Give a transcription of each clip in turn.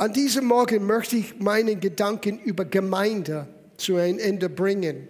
An diesem Morgen möchte ich meine Gedanken über Gemeinde zu einem Ende bringen,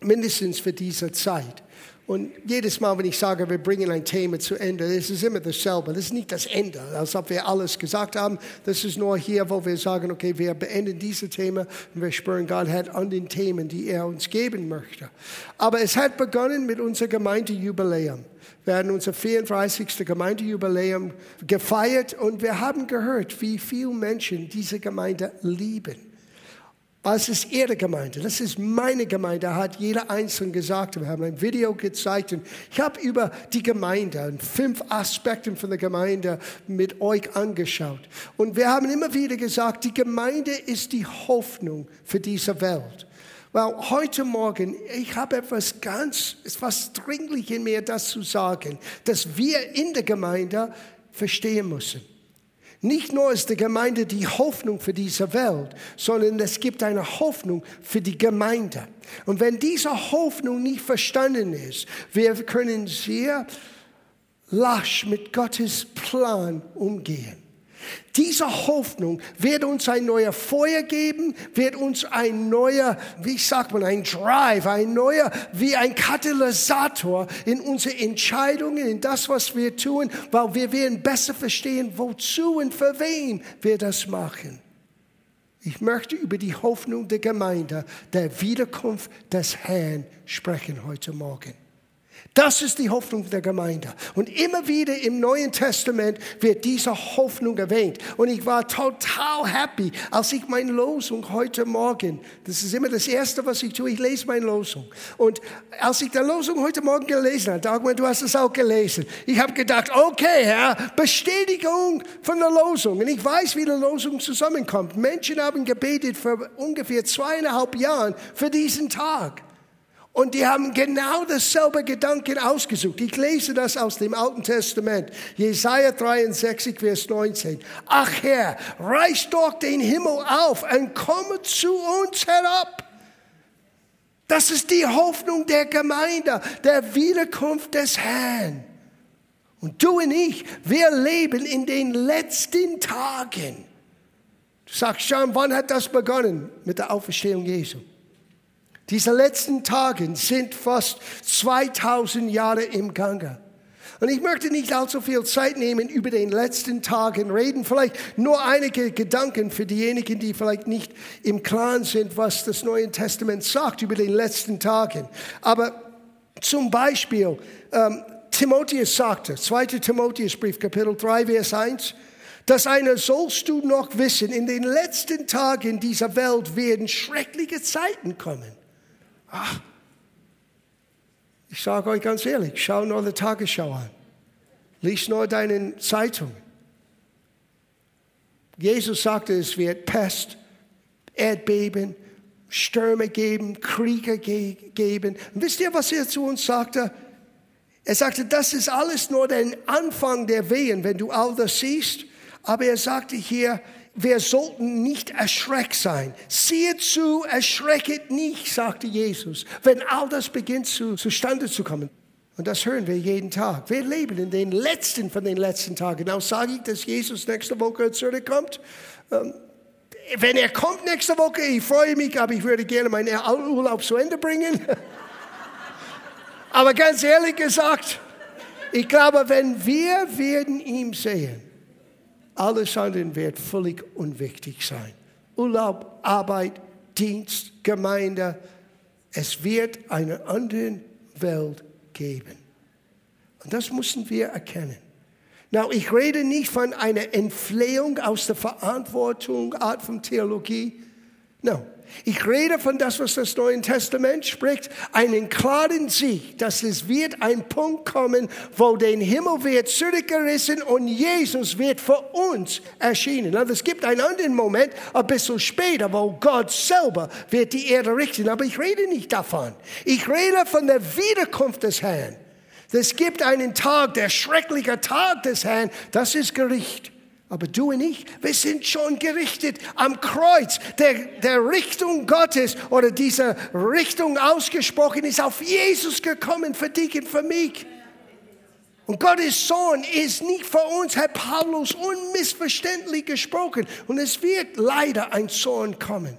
mindestens für diese Zeit. Und jedes Mal, wenn ich sage, wir bringen ein Thema zu Ende, das ist immer dasselbe. Das ist nicht das Ende, als ob wir alles gesagt haben. Das ist nur hier, wo wir sagen, okay, wir beenden diese Thema und wir spüren Gott hat an den Themen, die er uns geben möchte. Aber es hat begonnen mit unserem Gemeindejubiläum. Wir haben unser 34. Gemeindejubiläum gefeiert und wir haben gehört, wie viele Menschen diese Gemeinde lieben. Was ist Ihre Gemeinde? Das ist meine Gemeinde, hat jeder Einzelne gesagt. Wir haben ein Video gezeigt und ich habe über die Gemeinde und fünf Aspekte von der Gemeinde mit euch angeschaut. Und wir haben immer wieder gesagt, die Gemeinde ist die Hoffnung für diese Welt. Weil heute Morgen, ich habe etwas ganz, etwas dringlich in mir, das zu sagen, dass wir in der Gemeinde verstehen müssen. Nicht nur ist die Gemeinde die Hoffnung für diese Welt, sondern es gibt eine Hoffnung für die Gemeinde. Und wenn diese Hoffnung nicht verstanden ist, wir können sehr lasch mit Gottes Plan umgehen. Diese Hoffnung wird uns ein neuer Feuer geben, wird uns ein neuer, wie sagt man, ein Drive, ein neuer, wie ein Katalysator in unsere Entscheidungen, in das, was wir tun, weil wir werden besser verstehen, wozu und für wen wir das machen. Ich möchte über die Hoffnung der Gemeinde, der Wiederkunft des Herrn sprechen heute Morgen. Das ist die Hoffnung der Gemeinde. Und immer wieder im Neuen Testament wird diese Hoffnung erwähnt. Und ich war total happy, als ich meine Losung heute Morgen, das ist immer das Erste, was ich tue, ich lese meine Losung. Und als ich die Losung heute Morgen gelesen habe, Dagmar, du hast es auch gelesen, ich habe gedacht, okay, Herr, Bestätigung von der Losung. Und ich weiß, wie die Losung zusammenkommt. Menschen haben gebetet für ungefähr zweieinhalb Jahren für diesen Tag. Und die haben genau dasselbe Gedanken ausgesucht. Ich lese das aus dem Alten Testament. Jesaja 63, Vers 19. Ach Herr, reiß doch den Himmel auf und komme zu uns herab. Das ist die Hoffnung der Gemeinde, der Wiederkunft des Herrn. Und du und ich, wir leben in den letzten Tagen. Du sagst, John, wann hat das begonnen? Mit der Auferstehung Jesu. Diese letzten Tage sind fast 2000 Jahre im Gange. Und ich möchte nicht allzu viel Zeit nehmen über den letzten Tagen reden. Vielleicht nur einige Gedanken für diejenigen, die vielleicht nicht im Klaren sind, was das Neue Testament sagt über den letzten Tagen. Aber zum Beispiel, ähm, Timotheus sagte, 2. Timotheusbrief, Kapitel 3, Vers 1, das eine sollst du noch wissen, in den letzten Tagen dieser Welt werden schreckliche Zeiten kommen. Ach, ich sage euch ganz ehrlich, schau nur die Tagesschau an. Lies nur deine Zeitung. Jesus sagte, es wird Pest, Erdbeben, Stürme geben, Kriege geben. Und wisst ihr, was er zu uns sagte? Er sagte, das ist alles nur der Anfang der Wehen, wenn du all das siehst. Aber er sagte hier, wir sollten nicht erschreckt sein. Siehe zu, erschrecket nicht, sagte Jesus, wenn all das beginnt zu, zustande zu kommen. Und das hören wir jeden Tag. Wir leben in den letzten von den letzten Tagen. Auch sage ich, dass Jesus nächste Woche zurückkommt. Ähm, wenn er kommt nächste Woche, ich freue mich, aber ich würde gerne meinen Urlaub zu Ende bringen. aber ganz ehrlich gesagt, ich glaube, wenn wir werden ihm sehen, alles andere wird völlig unwichtig sein. Urlaub, Arbeit, Dienst, Gemeinde. Es wird eine andere Welt geben. Und das müssen wir erkennen. Now, ich rede nicht von einer Entflehung aus der Verantwortung, Art von Theologie. No, ich rede von das, was das Neue Testament spricht, einen klaren Sieg, dass es wird ein Punkt kommen, wo der Himmel wird zurückgerissen und Jesus wird für uns erschienen. Also es gibt einen anderen Moment, ein bisschen später, wo Gott selber wird die Erde richten. Aber ich rede nicht davon. Ich rede von der Wiederkunft des Herrn. Es gibt einen Tag, der schreckliche Tag des Herrn, das ist Gericht. Aber du und ich, wir sind schon gerichtet am Kreuz. Der, der Richtung Gottes oder diese Richtung ausgesprochen ist auf Jesus gekommen für dich und für mich. Und Gottes Sohn ist nicht für uns, Herr Paulus, unmissverständlich gesprochen. Und es wird leider ein Sohn kommen.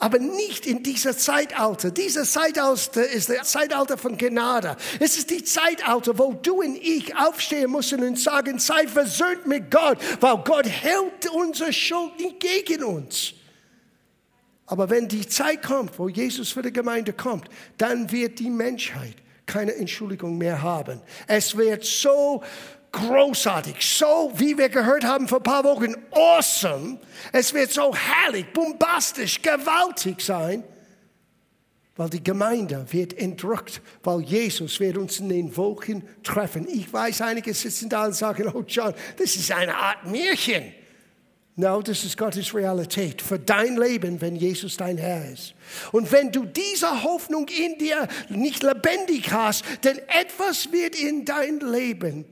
Aber nicht in dieser Zeitalter. Dieser Zeitalter ist der Zeitalter von Gnade. Es ist die Zeitalter, wo du und ich aufstehen müssen und sagen, sei versöhnt mit Gott, weil Gott hält unsere Schuld nicht gegen uns. Aber wenn die Zeit kommt, wo Jesus für die Gemeinde kommt, dann wird die Menschheit keine Entschuldigung mehr haben. Es wird so großartig, so wie wir gehört haben vor ein paar Wochen, awesome. Es wird so herrlich, bombastisch, gewaltig sein, weil die Gemeinde wird entrückt, weil Jesus wird uns in den Wolken treffen. Ich weiß, einige sitzen da und sagen, oh John, das ist eine Art Märchen. No, das ist Gottes Realität für dein Leben, wenn Jesus dein Herr ist. Und wenn du diese Hoffnung in dir nicht lebendig hast, denn etwas wird in dein Leben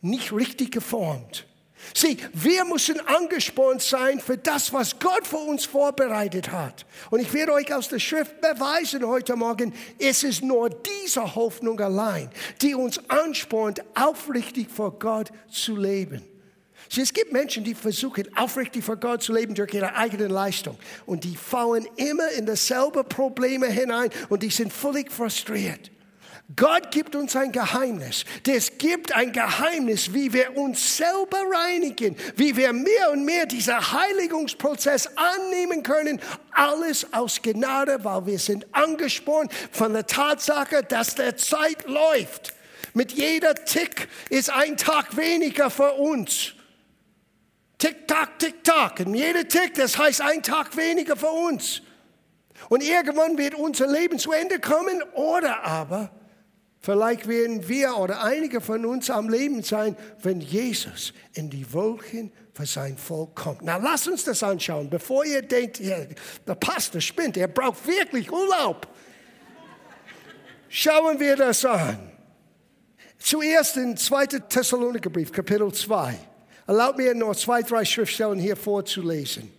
nicht richtig geformt. Sieh, wir müssen angespornt sein für das, was Gott für uns vorbereitet hat. Und ich werde euch aus der Schrift beweisen heute Morgen, es ist nur diese Hoffnung allein, die uns anspornt, aufrichtig vor Gott zu leben. Sieh, es gibt Menschen, die versuchen, aufrichtig vor Gott zu leben durch ihre eigene Leistung. Und die fallen immer in dasselbe Probleme hinein und die sind völlig frustriert. Gott gibt uns ein Geheimnis. Es gibt ein Geheimnis, wie wir uns selber reinigen, wie wir mehr und mehr diesen Heiligungsprozess annehmen können. Alles aus Gnade, weil wir sind angespornt von der Tatsache, dass der Zeit läuft. Mit jeder Tick ist ein Tag weniger für uns. Tick-Tack, Tick-Tack. Und jeder Tick, das heißt ein Tag weniger für uns. Und irgendwann wird unser Leben zu Ende kommen oder aber vielleicht werden wir oder einige von uns am Leben sein, wenn Jesus in die Wolken für sein Volk kommt. Na, lass uns das anschauen, bevor ihr denkt, ja, der Pastor spinnt, er braucht wirklich Urlaub. Schauen wir das an. Zuerst in 2. Thessalonikerbrief, Kapitel 2. Erlaubt mir noch zwei, drei Schriftstellen hier vorzulesen.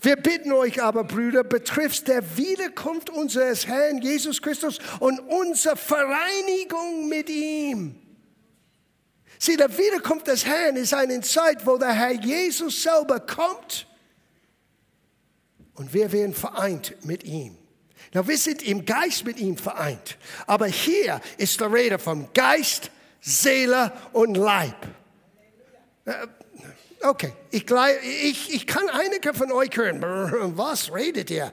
Wir bitten euch aber, Brüder, betrifft der Wiederkunft unseres Herrn Jesus Christus und unsere Vereinigung mit ihm. Sieh, der Wiederkunft des Herrn ist eine Zeit, wo der Herr Jesus selber kommt und wir werden vereint mit ihm. Na, wir sind im Geist mit ihm vereint. Aber hier ist die Rede vom Geist, Seele und Leib. Okay, ich, ich, ich kann einige von euch hören. Was redet ihr?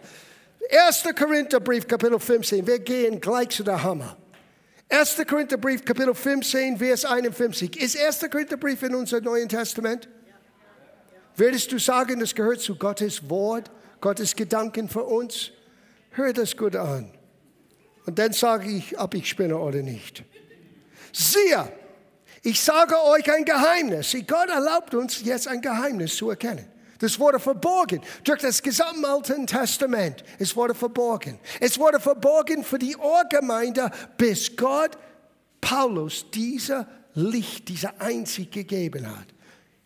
1. Korintherbrief, Kapitel 15. Wir gehen gleich zu der Hammer. 1. Korintherbrief, Kapitel 15, Vers 51. Ist 1. Korintherbrief in unserem Neuen Testament? Würdest du sagen, das gehört zu Gottes Wort, Gottes Gedanken für uns? Hör das gut an. Und dann sage ich, ob ich spinne oder nicht. Siehe, ich sage euch ein Geheimnis. Gott erlaubt uns jetzt ein Geheimnis zu erkennen. Das wurde verborgen durch das gesamte Alte Testament. Es wurde verborgen. Es wurde verborgen für die Ohrgemeinde, bis Gott Paulus dieser Licht, dieser Einzig gegeben hat.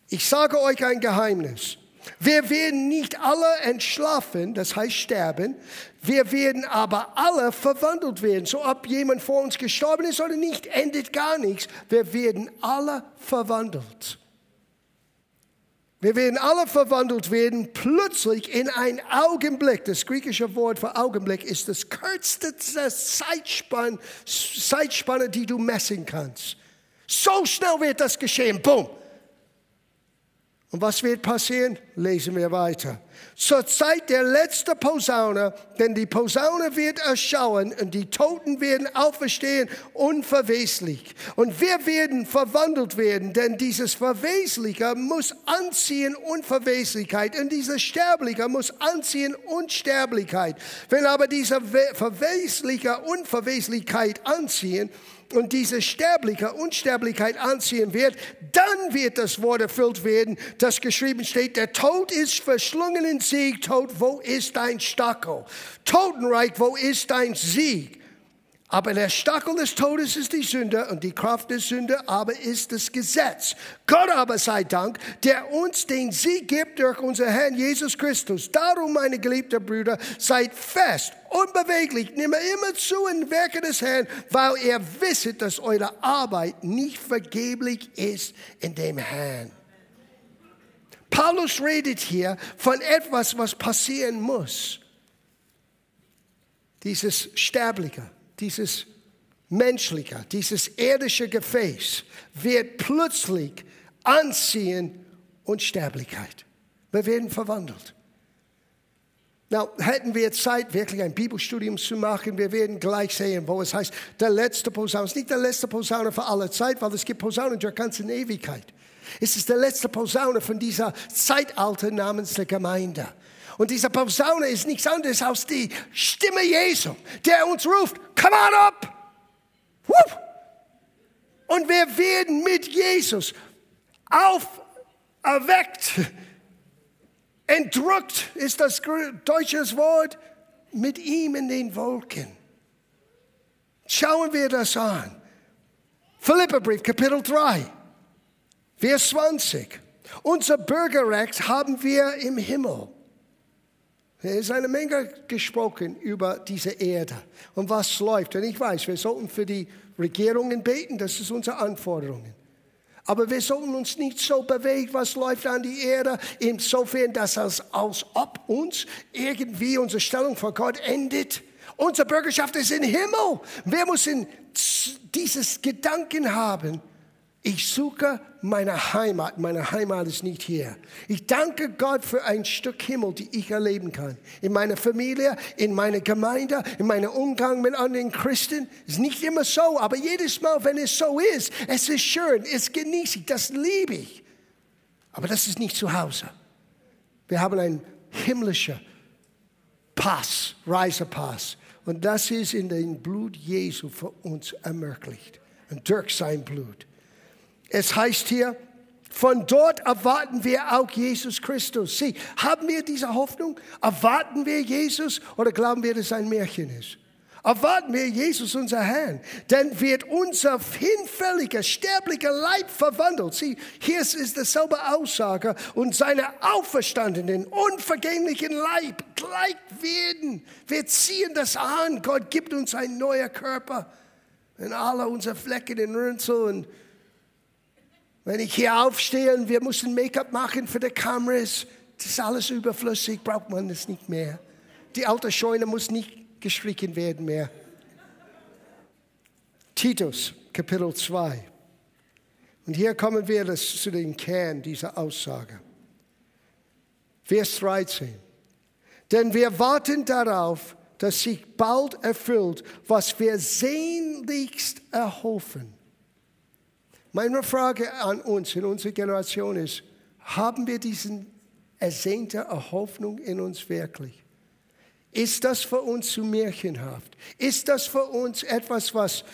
Ich sage euch ein Geheimnis. Wir werden nicht alle entschlafen, das heißt sterben. Wir werden aber alle verwandelt werden. So ob jemand vor uns gestorben ist oder nicht, endet gar nichts. Wir werden alle verwandelt. Wir werden alle verwandelt werden, plötzlich in einen Augenblick. Das griechische Wort für Augenblick ist das kürzeste Zeitspanne, Zeitspanne, die du messen kannst. So schnell wird das geschehen. Boom. Und was wird passieren? Lesen wir weiter. Zur Zeit der letzten Posaune, denn die Posaune wird erschauen und die Toten werden auferstehen unverweslich. Und wir werden verwandelt werden, denn dieses Verwesliche muss anziehen Unverweslichkeit und dieses Sterbliche muss anziehen Unsterblichkeit. Wenn aber diese Verwesliche Unverweslichkeit anziehen, und diese sterbliche Unsterblichkeit anziehen wird, dann wird das Wort erfüllt werden, das geschrieben steht, der Tod ist verschlungen in Sieg, Tod, wo ist dein Stachel? Totenreich, wo ist dein Sieg? Aber der Stachel des Todes ist die Sünde und die Kraft der Sünde aber ist das Gesetz. Gott aber sei Dank, der uns den Sieg gibt durch unser Herrn Jesus Christus. Darum, meine geliebten Brüder, seid fest, unbeweglich, nimm immer zu in Werke des Herrn, weil ihr wisset, dass eure Arbeit nicht vergeblich ist in dem Herrn. Paulus redet hier von etwas, was passieren muss. Dieses Sterbliche dieses menschliche, dieses irdische Gefäß wird plötzlich anziehen Unsterblichkeit. Wir werden verwandelt. Na, hätten wir Zeit, wirklich ein Bibelstudium zu machen, wir werden gleich sehen, wo es heißt, der letzte Posaune. Es ist nicht der letzte Posaune für alle Zeit, weil es gibt Posaunen der ganzen Ewigkeit. Es ist der letzte Posaune von dieser Zeitalter namens der Gemeinde. Und diese Posaune ist nichts anderes als die Stimme Jesu, der uns ruft, come on up! Whoop! Und wir werden mit Jesus auferweckt. Entrückt ist das deutsche Wort, mit ihm in den Wolken. Schauen wir das an. Philipperbrief, Kapitel 3, Vers 20. Unser Bürgerrecht haben wir im Himmel. Es ist eine Menge gesprochen über diese Erde und was läuft. Und ich weiß, wir sollten für die Regierungen beten, das ist unsere Anforderung. Aber wir sollten uns nicht so bewegen, was läuft an die Erde, insofern, dass es als ob uns irgendwie unsere Stellung vor Gott endet. Unsere Bürgerschaft ist im Himmel. Wir müssen dieses Gedanken haben. Ich suche meine Heimat. Meine Heimat ist nicht hier. Ich danke Gott für ein Stück Himmel, die ich erleben kann. In meiner Familie, in meiner Gemeinde, in meinem Umgang mit anderen Christen. Ist nicht immer so, aber jedes Mal, wenn es so ist, es ist schön, es genieße ich, das liebe ich. Aber das ist nicht zu Hause. Wir haben einen himmlischen Pass, Reisepass. Und das ist in dem Blut Jesu für uns ermöglicht. Und durch sein Blut. Es heißt hier, von dort erwarten wir auch Jesus Christus. Sie, haben wir diese Hoffnung? Erwarten wir Jesus oder glauben wir, dass es ein Märchen ist? Erwarten wir Jesus, unser Herrn, denn wird unser hinfälliger, sterblicher Leib verwandelt. Sie, hier ist dieselbe Aussage und seine auferstandenen, unvergänglichen Leib gleich werden. Wir ziehen das an. Gott gibt uns einen neuen Körper. Und alle unsere Flecken und Runzeln wenn ich hier aufstehe und wir müssen Make-up machen für die Kameras, das ist alles überflüssig, braucht man das nicht mehr. Die alte Scheune muss nicht gestrichen werden mehr. Titus, Kapitel 2. Und hier kommen wir zu dem Kern dieser Aussage. Vers 13. Denn wir warten darauf, dass sich bald erfüllt, was wir sehnlichst erhoffen. Meine Frage an uns in unserer Generation ist, haben wir diesen ersehnte Hoffnung in uns wirklich? Ist das für uns zu märchenhaft? Ist das für uns etwas, was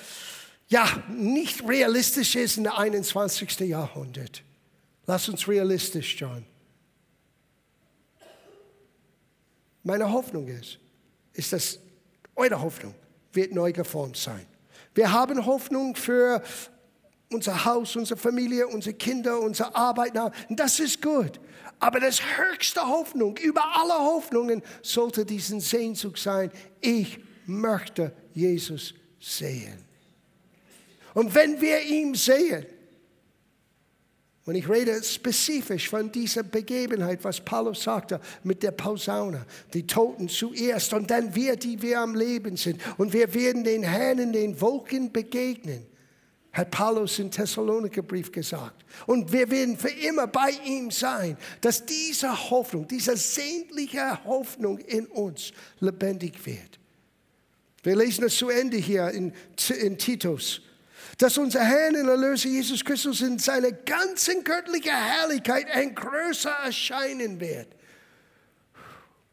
ja nicht realistisch ist im 21. Jahrhundert? Lass uns realistisch schauen. Meine Hoffnung ist, ist dass eure Hoffnung wird neu geformt sein. Wir haben Hoffnung für unser Haus, unsere Familie, unsere Kinder, unsere Arbeit. Das ist gut. Aber das höchste Hoffnung über alle Hoffnungen sollte diesen Sehnsucht sein. Ich möchte Jesus sehen. Und wenn wir ihn sehen, und ich rede spezifisch von dieser Begebenheit, was Paulus sagte mit der Posaune. Die Toten zuerst und dann wir, die wir am Leben sind. Und wir werden den Herrn in den Wolken begegnen hat Paulus in Thessaloniker Brief gesagt. Und wir werden für immer bei ihm sein, dass diese Hoffnung, diese sehnliche Hoffnung in uns lebendig wird. Wir lesen es zu Ende hier in, in Titus, dass unser Herr und Erlöser Jesus Christus in seiner ganzen göttlichen Herrlichkeit ein größer erscheinen wird.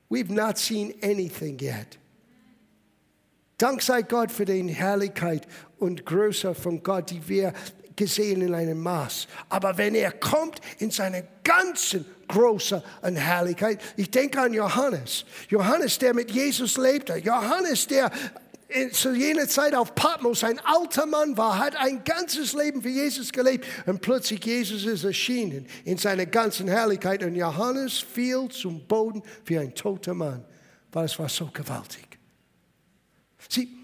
We've not seen anything yet. Dank sei Gott für die Herrlichkeit und Größe von Gott, die wir gesehen in einem Maß. Aber wenn er kommt in seiner ganzen Größe und Herrlichkeit, ich denke an Johannes. Johannes, der mit Jesus lebte. Johannes, der zu jener Zeit auf Patmos ein alter Mann war, hat ein ganzes Leben für Jesus gelebt und plötzlich Jesus ist erschienen in seiner ganzen Herrlichkeit und Johannes fiel zum Boden wie ein toter Mann, weil es war so gewaltig. Sieh,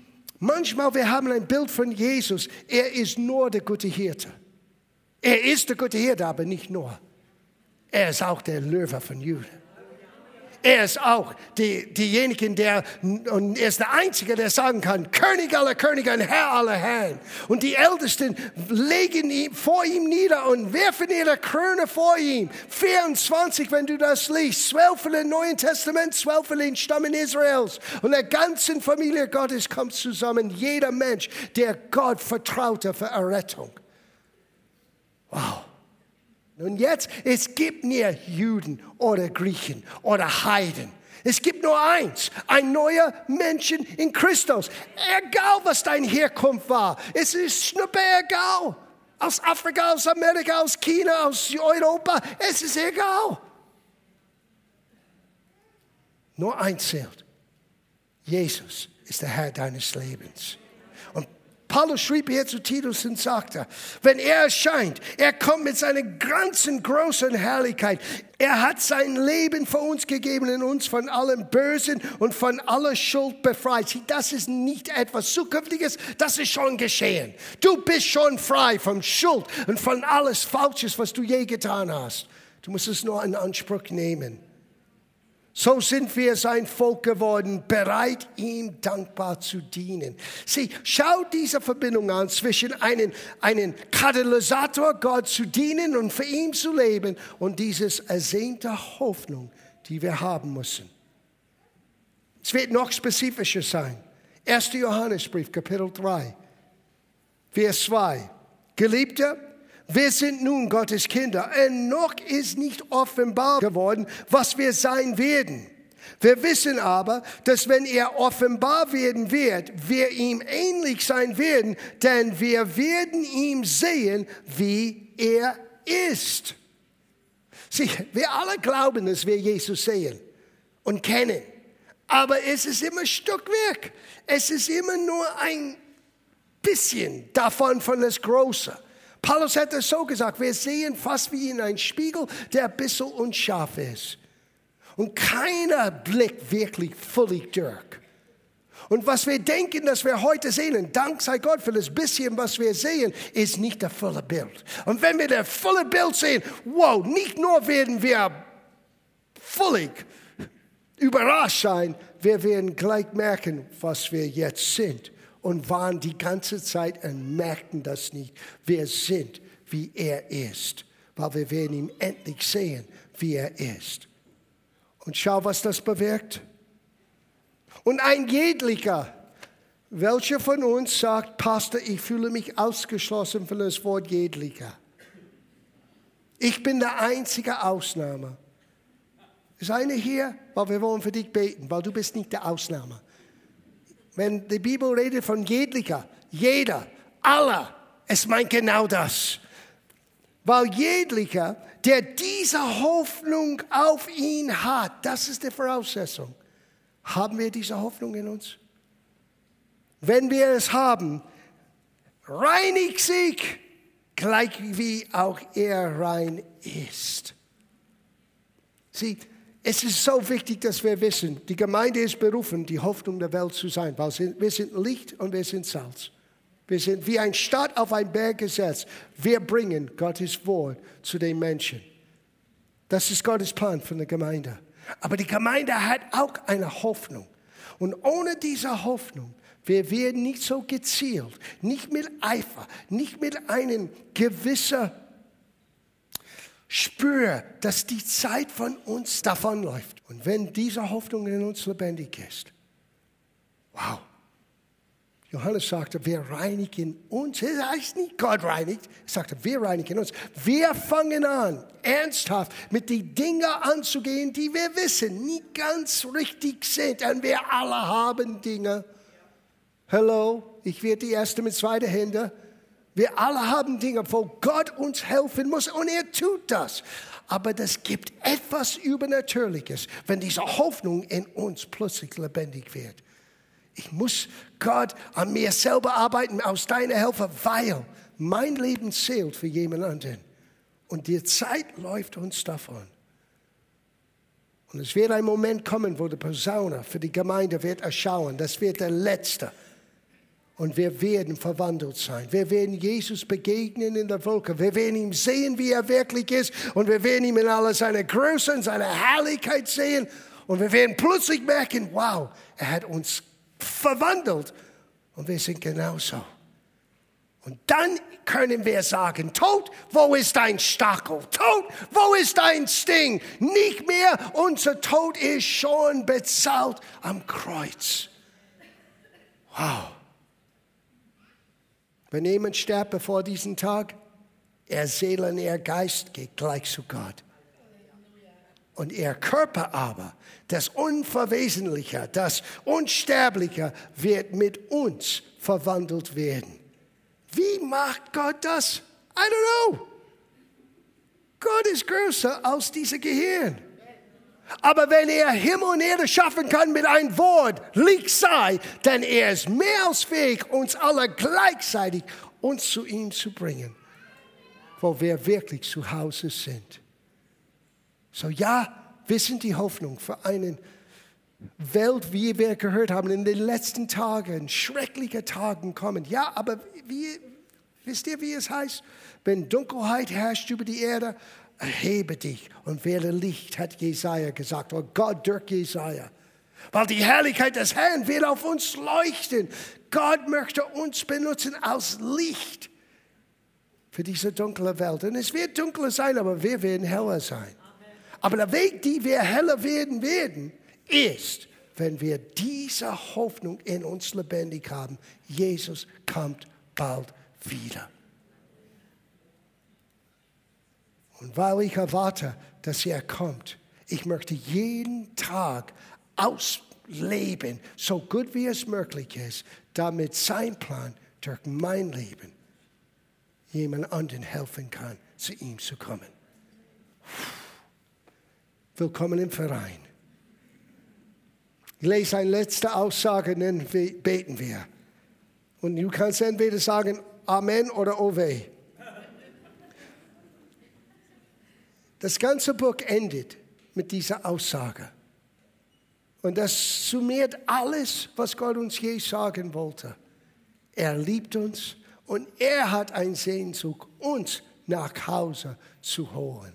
manchmal wir haben ein Bild von Jesus, er ist nur der gute Hirte. Er ist der gute Hirte, aber nicht nur. Er ist auch der Löwe von Judah. Er ist auch die, diejenigen, der, und er ist der Einzige, der sagen kann, König aller Könige und Herr aller Herren. Und die Ältesten legen ihn vor ihm nieder und werfen ihre Krone vor ihm. 24, wenn du das liest, zwölf im Neuen Testament, zwölf in den Stammen Israels. Und der ganzen Familie Gottes kommt zusammen, jeder Mensch, der Gott vertraute für Errettung. Wow. Und jetzt, es gibt nie Juden oder Griechen oder Heiden. Es gibt nur eins, ein neuer Menschen in Christus. Egal, was dein Herkunft war. Es ist schnuppe egal. Aus Afrika, aus Amerika, aus China, aus Europa. Es ist egal. Nur eins zählt. Jesus ist der Herr deines Lebens. Paulus schrieb hier zu Titus und sagte, wenn er erscheint, er kommt mit seiner ganzen großen Herrlichkeit. Er hat sein Leben für uns gegeben und uns von allem Bösen und von aller Schuld befreit. Das ist nicht etwas Zukünftiges, das ist schon geschehen. Du bist schon frei von Schuld und von alles Falsches, was du je getan hast. Du musst es nur in Anspruch nehmen. So sind wir sein Volk geworden, bereit, ihm dankbar zu dienen. Sieh, schau diese Verbindung an zwischen einem, einem Katalysator, Gott zu dienen und für ihn zu leben und dieses ersehnte Hoffnung, die wir haben müssen. Es wird noch spezifischer sein. 1. Johannesbrief, Kapitel 3, Vers 2. Geliebter, wir sind nun Gottes Kinder und noch ist nicht offenbar geworden, was wir sein werden. Wir wissen aber, dass wenn er offenbar werden wird, wir ihm ähnlich sein werden, denn wir werden ihm sehen, wie er ist. Sieh, wir alle glauben, dass wir Jesus sehen und kennen. Aber es ist immer Stückwerk. Es ist immer nur ein bisschen davon von das Große. Paulus hat es so gesagt, wir sehen fast wie in einen Spiegel, der ein bisschen unscharf ist. Und keiner blickt wirklich völlig durch. Und was wir denken, dass wir heute sehen, und Dank sei Gott für das bisschen, was wir sehen, ist nicht das volle Bild. Und wenn wir das volle Bild sehen, wow, nicht nur werden wir völlig überrascht sein, wir werden gleich merken, was wir jetzt sind und waren die ganze Zeit und merkten das nicht. Wir sind, wie er ist, weil wir werden ihn endlich sehen, wie er ist. Und schau, was das bewirkt. Und ein jedlicher, welcher von uns sagt, Pastor, ich fühle mich ausgeschlossen von das Wort jedlicher. Ich bin der einzige Ausnahme. Ist einer hier? Weil wir wollen für dich beten, weil du bist nicht der Ausnahme. Wenn die Bibel redet von jedlicher, jeder, aller, es meint genau das. Weil jedlicher, der diese Hoffnung auf ihn hat, das ist die Voraussetzung. Haben wir diese Hoffnung in uns? Wenn wir es haben, reinig sich, gleich wie auch er rein ist. Sieh, es ist so wichtig, dass wir wissen, die Gemeinde ist berufen, die Hoffnung der Welt zu sein, weil wir sind Licht und wir sind Salz. Wir sind wie ein Stadt auf ein Berg gesetzt. Wir bringen Gottes Wort zu den Menschen. Das ist Gottes Plan von der Gemeinde. Aber die Gemeinde hat auch eine Hoffnung. Und ohne diese Hoffnung, wir werden nicht so gezielt, nicht mit Eifer, nicht mit einem gewissen spüre, dass die Zeit von uns davonläuft. Und wenn diese Hoffnung in uns lebendig ist, wow. Johannes sagte, wir reinigen uns. Es heißt nicht, Gott reinigt. Er sagte, wir reinigen uns. Wir fangen an, ernsthaft mit den Dingen anzugehen, die wir wissen, nicht ganz richtig sind. Und wir alle haben Dinge. Hello, ich werde die Erste mit zweiter Hände. Wir alle haben Dinge, wo Gott uns helfen muss und er tut das. Aber das gibt etwas Übernatürliches, wenn diese Hoffnung in uns plötzlich lebendig wird. Ich muss Gott an mir selber arbeiten aus deiner Hilfe, weil mein Leben zählt für jemand anderen. Und die Zeit läuft uns davon. Und es wird ein Moment kommen, wo die Posaune für die Gemeinde wird erschauen. Das wird der letzte. Und wir werden verwandelt sein. Wir werden Jesus begegnen in der Wolke. Wir werden ihn sehen, wie er wirklich ist. Und wir werden ihn in aller seiner Größe und seiner Herrlichkeit sehen. Und wir werden plötzlich merken, wow, er hat uns verwandelt. Und wir sind genauso. Und dann können wir sagen, Tod, wo ist dein Stachel? Tod, wo ist dein Sting? Nicht mehr, unser Tod ist schon bezahlt am Kreuz. Wow. Wenn jemand stirbt bevor diesen Tag, er Seele und er Geist geht gleich zu Gott. Und ihr Körper aber, das Unverwesentliche, das Unsterbliche, wird mit uns verwandelt werden. Wie macht Gott das? I don't know. Gott ist größer als dieses Gehirn. Aber wenn er Himmel und Erde schaffen kann mit einem Wort, liegt sei, dann er ist mehr als fähig, uns alle gleichzeitig uns zu ihm zu bringen, wo wir wirklich zu Hause sind. So ja, wir sind die Hoffnung für eine Welt, wie wir gehört haben, in den letzten Tagen, schreckliche Tagen kommen. Ja, aber wie, wisst ihr, wie es heißt? Wenn Dunkelheit herrscht über die Erde, erhebe dich und werde Licht, hat Jesaja gesagt, oder Gott durch Jesaja. Weil die Herrlichkeit des Herrn wird auf uns leuchten. Gott möchte uns benutzen als Licht für diese dunkle Welt. Und es wird dunkler sein, aber wir werden heller sein. Aber der Weg, die wir heller werden werden, ist, wenn wir diese Hoffnung in uns lebendig haben. Jesus kommt bald wieder. Und weil ich erwarte, dass er kommt, ich möchte jeden Tag ausleben, so gut wie es möglich ist, damit sein Plan durch mein Leben jemand anderen helfen kann, zu ihm zu kommen. Willkommen im Verein. Ich lese eine letzte Aussage, dann beten wir. Und du kannst entweder sagen Amen oder Oh Das ganze Buch endet mit dieser Aussage. Und das summiert alles, was Gott uns je sagen wollte. Er liebt uns und er hat einen Sehnsucht, uns nach Hause zu holen.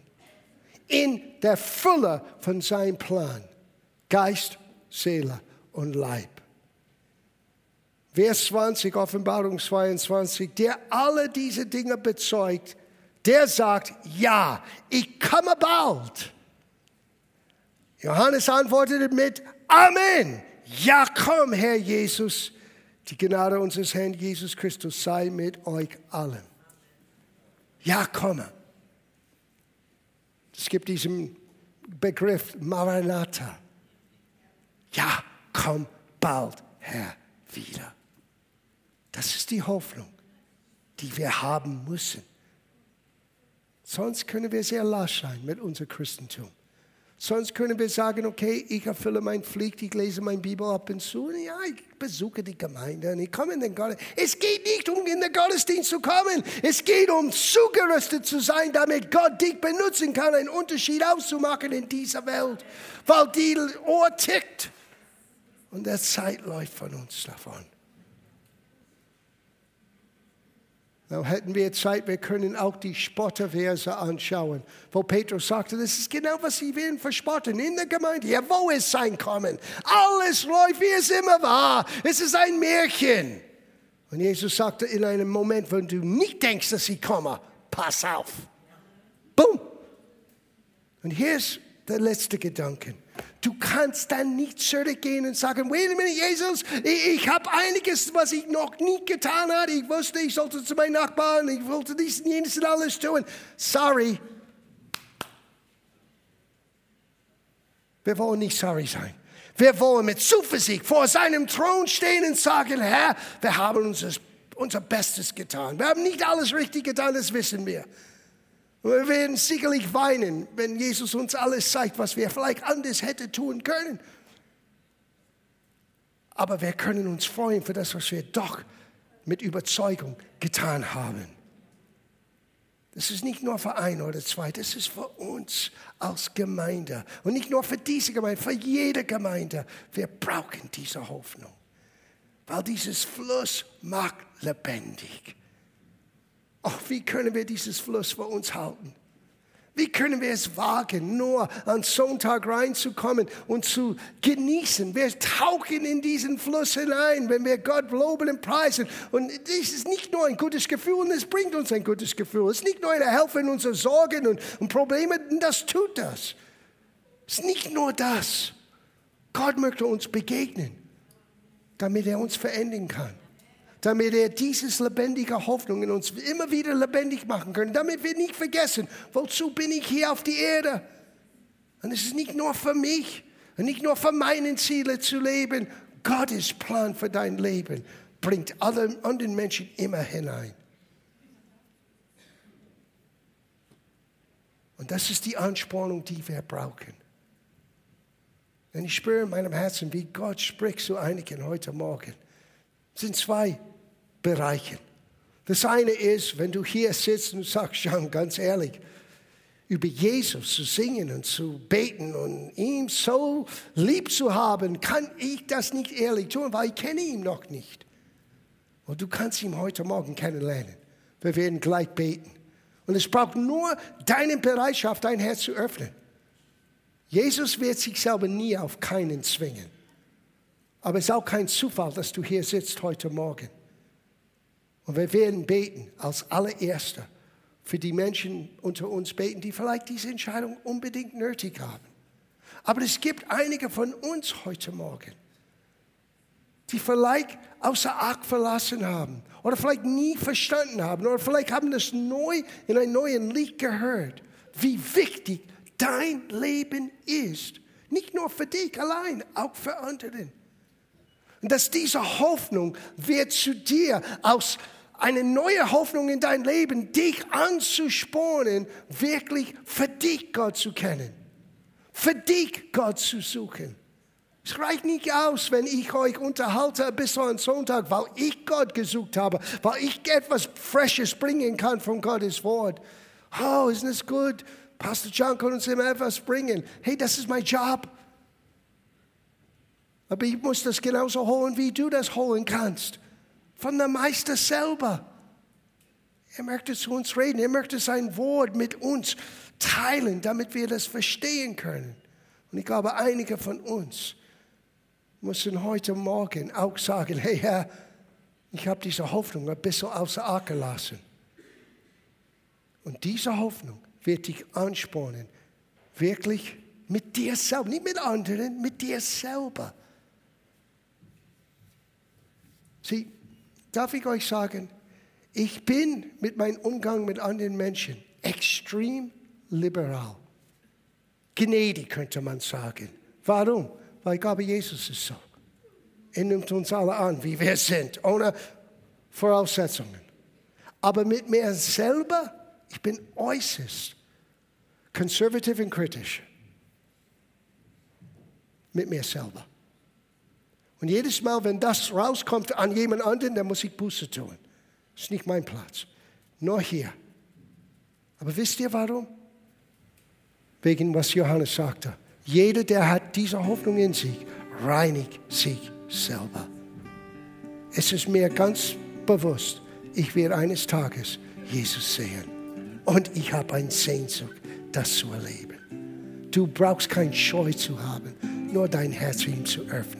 In der Fülle von seinem Plan. Geist, Seele und Leib. Vers 20, Offenbarung 22, der alle diese Dinge bezeugt, der sagt, ja, ich komme bald. Johannes antwortete mit, Amen. Ja, komm, Herr Jesus. Die Gnade unseres Herrn Jesus Christus sei mit euch allen. Ja, komme. Es gibt diesen Begriff Maranatha. Ja, komm bald, Herr, wieder. Das ist die Hoffnung, die wir haben müssen. Sonst können wir sehr lasch sein mit unserem Christentum. Sonst können wir sagen, okay, ich erfülle mein Pflicht, ich lese meine Bibel ab und zu, ja, ich besuche die Gemeinde und ich komme in den Gottesdienst. Es geht nicht um in den Gottesdienst zu kommen, es geht um zugerüstet zu sein, damit Gott dich benutzen kann, einen Unterschied auszumachen in dieser Welt, weil die Ohr tickt und der Zeit läuft von uns davon. Now hätten wir Zeit, wir können auch die Spotterverse anschauen, wo Petrus sagte, das ist genau, was sie werden verspotten in der Gemeinde. Ja, wo ist sein Kommen? Alles läuft, wie es immer war. Es ist ein Märchen. Und Jesus sagte in einem Moment, wenn du nicht denkst, dass ich komme, pass auf. Boom. Und hier ist der letzte Gedanke. Du kannst dann nicht zurückgehen und sagen, wait a minute, Jesus, ich, ich habe einiges, was ich noch nie getan habe. Ich wusste, ich sollte zu meinen Nachbarn, ich wollte dies und jenes und alles tun. Sorry. Wir wollen nicht sorry sein. Wir wollen mit Zuversicht vor seinem Thron stehen und sagen, Herr, wir haben unser, unser Bestes getan. Wir haben nicht alles richtig getan, das wissen wir. Wir werden sicherlich weinen, wenn Jesus uns alles zeigt, was wir vielleicht anders hätte tun können. Aber wir können uns freuen für das, was wir doch mit Überzeugung getan haben. Das ist nicht nur für ein oder zwei, das ist für uns als Gemeinde. Und nicht nur für diese Gemeinde, für jede Gemeinde. Wir brauchen diese Hoffnung. Weil dieses Fluss macht lebendig. Oh, wie können wir dieses Fluss für uns halten? Wie können wir es wagen, nur an Sonntag reinzukommen und zu genießen? Wir tauchen in diesen Fluss hinein, wenn wir Gott loben und preisen. Und das ist nicht nur ein gutes Gefühl, und es bringt uns ein gutes Gefühl. Es ist nicht nur eine Hilfe in unseren Sorgen und, und Problemen, das tut das. Es ist nicht nur das. Gott möchte uns begegnen, damit er uns verändern kann damit er dieses lebendige Hoffnung in uns immer wieder lebendig machen kann, damit wir nicht vergessen, wozu bin ich hier auf die Erde? Und es ist nicht nur für mich und nicht nur für meine Ziele zu leben. Gottes Plan für dein Leben bringt alle anderen Menschen immer hinein. Und das ist die Anspornung, die wir brauchen. Und ich spüre in meinem Herzen, wie Gott spricht zu einigen heute Morgen. Es sind zwei Bereichen. Das eine ist, wenn du hier sitzt und sagst, Jean, ganz ehrlich, über Jesus zu singen und zu beten und ihn so lieb zu haben, kann ich das nicht ehrlich tun, weil ich kenne ihn noch nicht. Und du kannst ihn heute Morgen kennenlernen. Wir werden gleich beten. Und es braucht nur deine Bereitschaft, dein Herz zu öffnen. Jesus wird sich selber nie auf keinen zwingen. Aber es ist auch kein Zufall, dass du hier sitzt heute Morgen. Und wir werden beten als allererster für die Menschen unter uns beten, die vielleicht diese Entscheidung unbedingt nötig haben. Aber es gibt einige von uns heute Morgen, die vielleicht außer Acht verlassen haben oder vielleicht nie verstanden haben oder vielleicht haben das neu in einem neuen Lied gehört, wie wichtig dein Leben ist. Nicht nur für dich allein, auch für andere. Und dass diese Hoffnung wird zu dir aus eine neue Hoffnung in dein Leben, dich anzuspornen, wirklich für dich Gott zu kennen, für dich Gott zu suchen. Es reicht nicht aus, wenn ich euch unterhalte bis zu einem Sonntag, weil ich Gott gesucht habe, weil ich etwas Freshes bringen kann von Gottes Wort. Oh, ist das gut? Pastor John kann uns immer etwas bringen. Hey, das ist mein Job. Aber ich muss das genauso holen, wie du das holen kannst von dem Meister selber. Er möchte zu uns reden, er möchte sein Wort mit uns teilen, damit wir das verstehen können. Und ich glaube, einige von uns müssen heute Morgen auch sagen, hey Herr, ich habe diese Hoffnung ein bisschen außer Acht gelassen. Und diese Hoffnung wird dich anspornen, wirklich mit dir selber, nicht mit anderen, mit dir selber. Sieh, darf ich euch sagen, ich bin mit meinem Umgang mit anderen Menschen extrem liberal. Gnädig könnte man sagen. Warum? Weil ich glaube, Jesus ist so. Er nimmt uns alle an, wie wir sind, ohne Voraussetzungen. Aber mit mir selber, ich bin äußerst konservativ und kritisch. Mit mir selber. Und jedes Mal, wenn das rauskommt an jemand anderen, dann muss ich Buße tun. Das ist nicht mein Platz. Nur hier. Aber wisst ihr warum? Wegen was Johannes sagte. Jeder, der hat diese Hoffnung in sich, reinigt sich selber. Es ist mir ganz bewusst, ich werde eines Tages Jesus sehen. Und ich habe eine Sehnsucht, das zu erleben. Du brauchst kein Scheu zu haben, nur dein Herz ihm zu öffnen.